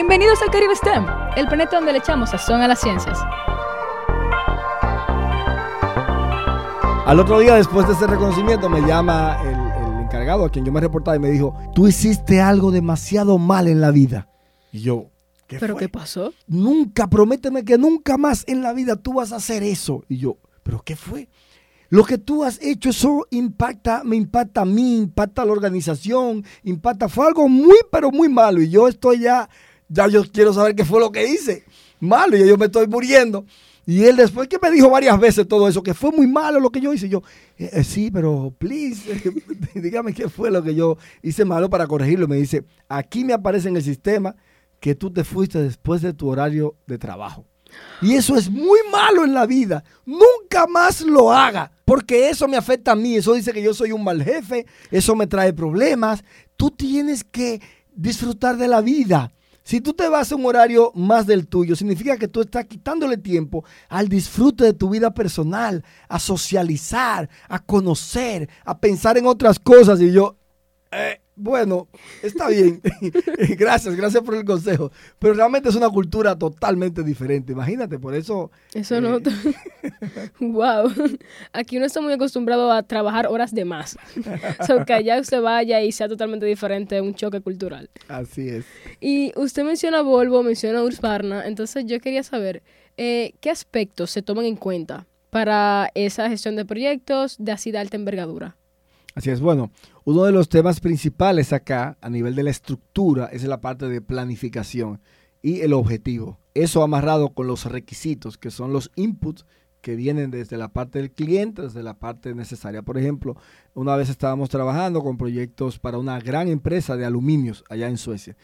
Bienvenidos al Caribe STEM, el planeta donde le echamos sazón a las ciencias. Al otro día, después de ese reconocimiento, me llama el, el encargado a quien yo me reportaba y me dijo, tú hiciste algo demasiado mal en la vida. Y yo, ¿qué ¿Pero fue? qué pasó? Nunca, prométeme que nunca más en la vida tú vas a hacer eso. Y yo, ¿pero qué fue? Lo que tú has hecho, eso impacta, me impacta a mí, impacta a la organización, impacta, fue algo muy, pero muy malo. Y yo estoy ya, ya yo quiero saber qué fue lo que hice. Malo, y yo me estoy muriendo. Y él después que me dijo varias veces todo eso, que fue muy malo lo que yo hice, yo, "Eh, eh, sí, pero please, dígame qué fue lo que yo hice malo para corregirlo. Me dice, aquí me aparece en el sistema que tú te fuiste después de tu horario de trabajo. Y eso es muy malo en la vida. Nunca más lo haga, porque eso me afecta a mí. Eso dice que yo soy un mal jefe, eso me trae problemas. Tú tienes que disfrutar de la vida. Si tú te vas a un horario más del tuyo, significa que tú estás quitándole tiempo al disfrute de tu vida personal, a socializar, a conocer, a pensar en otras cosas. Y yo, eh, bueno, está bien. gracias, gracias por el consejo. Pero realmente es una cultura totalmente diferente. Imagínate, por eso. Eso eh, no. wow. Aquí uno está muy acostumbrado a trabajar horas de más. o sea, que allá usted vaya y sea totalmente diferente, un choque cultural. Así es. Y usted menciona Volvo, menciona Husqvarna, entonces yo quería saber eh, qué aspectos se toman en cuenta para esa gestión de proyectos de así de alta envergadura. Así es, bueno, uno de los temas principales acá a nivel de la estructura es la parte de planificación y el objetivo. Eso amarrado con los requisitos, que son los inputs que vienen desde la parte del cliente, desde la parte necesaria. Por ejemplo, una vez estábamos trabajando con proyectos para una gran empresa de aluminios allá en Suecia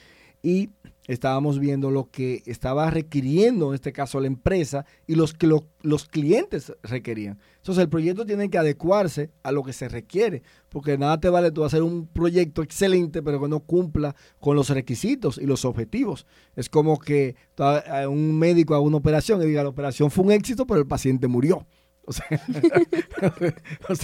y estábamos viendo lo que estaba requiriendo, en este caso, la empresa y los que lo- los clientes requerían. Entonces, el proyecto tiene que adecuarse a lo que se requiere, porque nada te vale tú hacer un proyecto excelente, pero que no cumpla con los requisitos y los objetivos. Es como que ta- a un médico haga una operación y diga, la operación fue un éxito, pero el paciente murió. O sea, o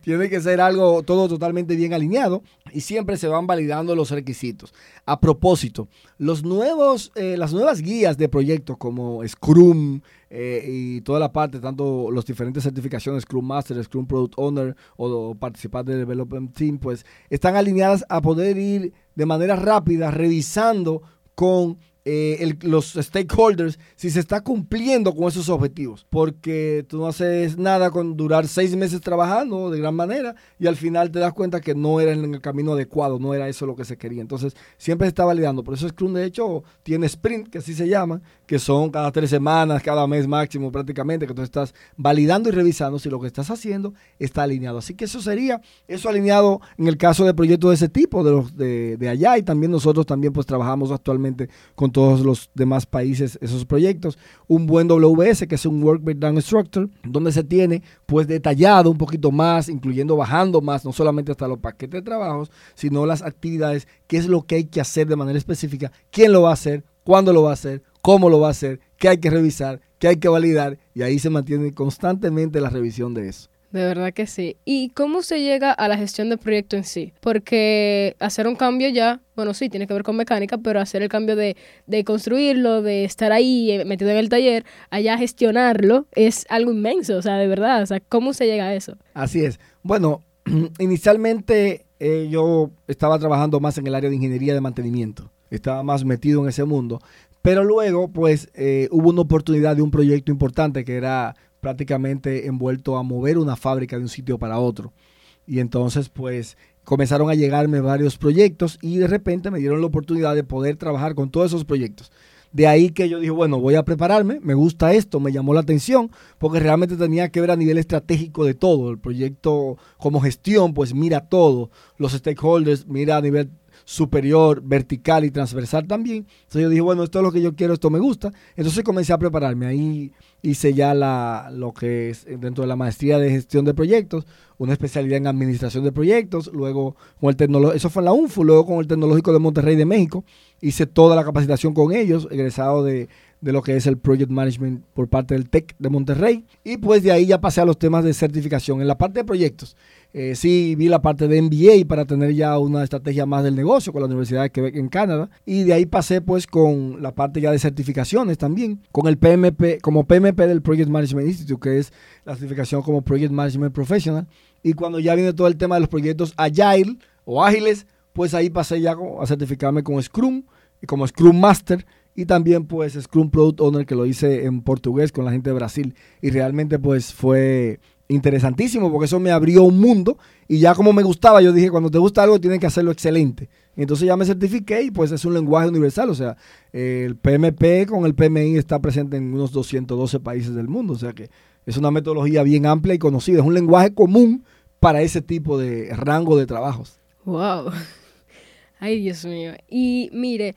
tiene que ser algo todo totalmente bien alineado y siempre se van validando los requisitos. A propósito, los nuevos, eh, las nuevas guías de proyectos como Scrum eh, y toda la parte, tanto las diferentes certificaciones, Scrum Master, Scrum Product Owner o, participar del Development Team, pues están alineadas a poder ir de manera rápida revisando con eh, el- los stakeholders si se está cumpliendo con esos objetivos. Porque tú no haces nada con durar seis meses trabajando de gran manera y al final te das cuenta que no era en el camino adecuado, no era eso lo que se quería. Entonces siempre se está validando. Por eso Scrum de hecho tiene sprint, que así se llama, que son cada tres semanas, cada mes máximo prácticamente, que tú estás validando y revisando si lo que estás haciendo está alineado. Así que eso sería, eso alineado en el caso de proyectos de ese tipo, de los de, de allá y también nosotros también pues trabajamos actualmente con todos los demás países esos proyectos. Un buen WS, que es un Work Breakdown Structure, donde se tiene pues detallado un poquito más, incluyendo bajando más, no solamente hasta los paquetes de trabajos, sino las actividades, qué es lo que hay que hacer de manera específica, quién lo va a hacer, cuándo lo va a hacer, cómo lo va a hacer, qué hay que revisar, qué hay que validar, y ahí se mantiene constantemente la revisión de eso. De verdad que sí. ¿Y cómo se llega a la gestión del proyecto en sí? Porque hacer un cambio ya, bueno, sí, tiene que ver con mecánica, pero hacer el cambio de, de construirlo, de estar ahí eh, metido en el taller, allá gestionarlo, es algo inmenso, o sea, de verdad. O sea, ¿cómo se llega a eso? Así es. Bueno, inicialmente eh, yo estaba trabajando más en el área de ingeniería de mantenimiento. Estaba más metido en ese mundo. Pero luego, pues, eh, hubo una oportunidad de un proyecto importante que era prácticamente envuelto a mover una fábrica de un sitio para otro. Y entonces, pues, comenzaron a llegarme varios proyectos y de repente me dieron la oportunidad de poder trabajar con todos esos proyectos. De ahí que yo dije, bueno, voy a prepararme, me gusta esto, me llamó la atención, porque realmente tenía que ver a nivel estratégico de todo. El proyecto como gestión, pues mira todo. Los stakeholders, mira a nivel superior, vertical y transversal también. Entonces yo dije, bueno, esto es lo que yo quiero, esto me gusta. Entonces comencé a prepararme. Ahí hice ya la, lo que es dentro de la maestría de gestión de proyectos, una especialidad en administración de proyectos, luego con el tecnológico, eso fue en la UNFU, luego con el Tecnológico de Monterrey de México, hice toda la capacitación con ellos, egresado de, de lo que es el Project Management por parte del TEC de Monterrey, y pues de ahí ya pasé a los temas de certificación. En la parte de proyectos, Eh, sí, vi la parte de MBA para tener ya una estrategia más del negocio con la Universidad de Quebec en Canadá. Y de ahí pasé pues con la parte ya de certificaciones también, con el PMP, como PMP del Project Management Institute, que es la certificación como Project Management Professional. Y cuando ya viene todo el tema de los proyectos Agile o ágiles, pues ahí pasé ya a certificarme con Scrum, como Scrum Master y también pues Scrum Product Owner que lo hice en portugués con la gente de Brasil y realmente pues fue interesantísimo porque eso me abrió un mundo y ya como me gustaba, yo dije, cuando te gusta algo tienes que hacerlo excelente. entonces ya me certifiqué y pues es un lenguaje universal, o sea, el PMP con el PMI está presente en unos 212 países del mundo, o sea que es una metodología bien amplia y conocida, es un lenguaje común para ese tipo de rango de trabajos. Wow. Ay, Dios mío. Y mire,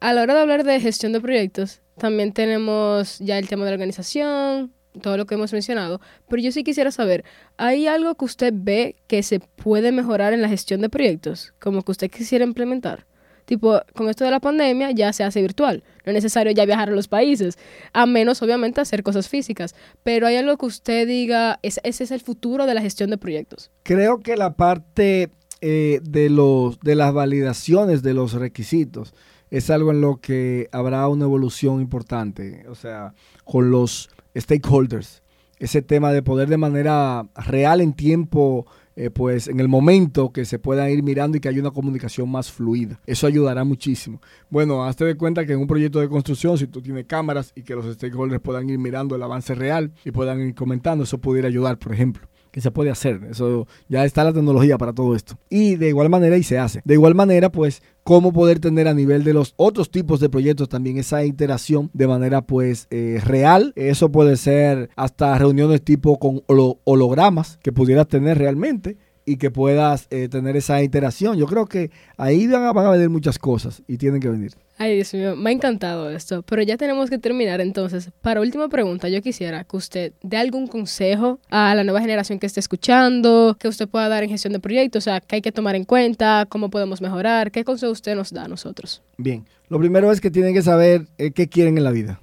a la hora de hablar de gestión de proyectos, también tenemos ya el tema de organización, todo lo que hemos mencionado, pero yo sí quisiera saber, ¿hay algo que usted ve que se puede mejorar en la gestión de proyectos, como que usted quisiera implementar? Tipo, con esto de la pandemia ya se hace virtual, no es necesario ya viajar a los países, a menos obviamente hacer cosas físicas, pero hay algo que usted diga, ese es el futuro de la gestión de proyectos. Creo que la parte eh, de, los, de las validaciones de los requisitos es algo en lo que habrá una evolución importante, o sea, con los stakeholders. Ese tema de poder de manera real en tiempo, eh, pues en el momento que se puedan ir mirando y que haya una comunicación más fluida. Eso ayudará muchísimo. Bueno, hazte de cuenta que en un proyecto de construcción, si tú tienes cámaras y que los stakeholders puedan ir mirando el avance real y puedan ir comentando, eso pudiera ayudar, por ejemplo que se puede hacer. Eso ya está la tecnología para todo esto. Y de igual manera y se hace. De igual manera, pues, cómo poder tener a nivel de los otros tipos de proyectos también esa interacción de manera pues eh, real. Eso puede ser hasta reuniones tipo con hologramas que pudieras tener realmente y que puedas eh, tener esa interacción. Yo creo que ahí van a, van a venir muchas cosas y tienen que venir. Ay, Dios mío, me ha encantado esto, pero ya tenemos que terminar entonces. Para última pregunta, yo quisiera que usted dé algún consejo a la nueva generación que esté escuchando, que usted pueda dar en gestión de proyectos, o sea, qué hay que tomar en cuenta, cómo podemos mejorar, qué consejo usted nos da a nosotros. Bien, lo primero es que tienen que saber eh, qué quieren en la vida,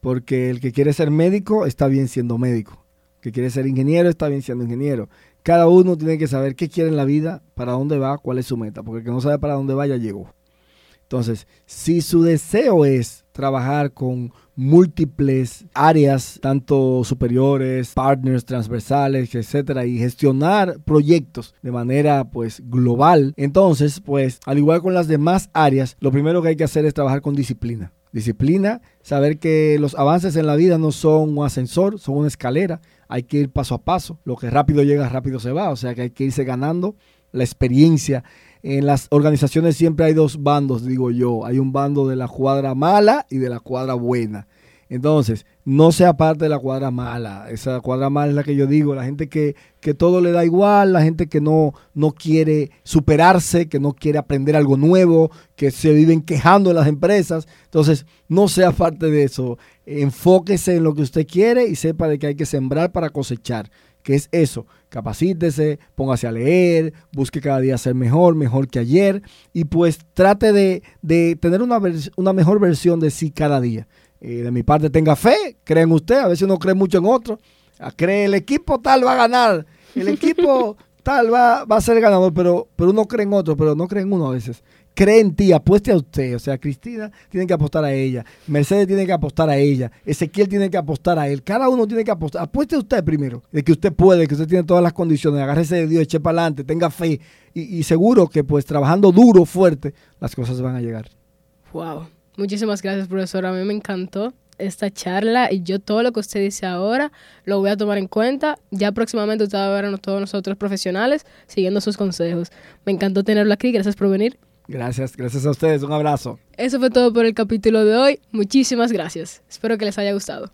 porque el que quiere ser médico está bien siendo médico, el que quiere ser ingeniero está bien siendo ingeniero, cada uno tiene que saber qué quiere en la vida, para dónde va, cuál es su meta, porque el que no sabe para dónde va ya llegó. Entonces, si su deseo es trabajar con múltiples áreas, tanto superiores, partners transversales, etcétera, y gestionar proyectos de manera pues global, entonces, pues, al igual con las demás áreas, lo primero que hay que hacer es trabajar con disciplina. Disciplina, saber que los avances en la vida no son un ascensor, son una escalera hay que ir paso a paso. Lo que rápido llega, rápido se va. O sea que hay que irse ganando la experiencia. En las organizaciones siempre hay dos bandos, digo yo. Hay un bando de la cuadra mala y de la cuadra buena. Entonces, no sea parte de la cuadra mala. Esa cuadra mala es la que yo digo, la gente que, que todo le da igual, la gente que no, no quiere superarse, que no quiere aprender algo nuevo, que se viven quejando en las empresas. Entonces, no sea parte de eso. Enfóquese en lo que usted quiere y sepa de que hay que sembrar para cosechar. que es eso? Capacítese, póngase a leer, busque cada día ser mejor, mejor que ayer y pues trate de, de tener una, una mejor versión de sí cada día de mi parte tenga fe, cree en usted, a veces uno cree mucho en otro, ah, cree el equipo tal va a ganar, el equipo tal va, va a ser ganador, pero, pero uno cree en otro, pero no cree en uno a veces. Cree en ti, apueste a usted. O sea, Cristina tiene que apostar a ella, Mercedes tiene que apostar a ella, Ezequiel tiene que apostar a él. Cada uno tiene que apostar. Apueste a usted primero, de que usted puede, que usted tiene todas las condiciones. Agárrese de Dios, eche para adelante, tenga fe. Y, y seguro que pues trabajando duro, fuerte, las cosas van a llegar. Wow. Muchísimas gracias, profesor. A mí me encantó esta charla y yo todo lo que usted dice ahora lo voy a tomar en cuenta. Ya próximamente usted va a ver a todos nosotros profesionales siguiendo sus consejos. Me encantó tenerlo aquí. Gracias por venir. Gracias, gracias a ustedes. Un abrazo. Eso fue todo por el capítulo de hoy. Muchísimas gracias. Espero que les haya gustado.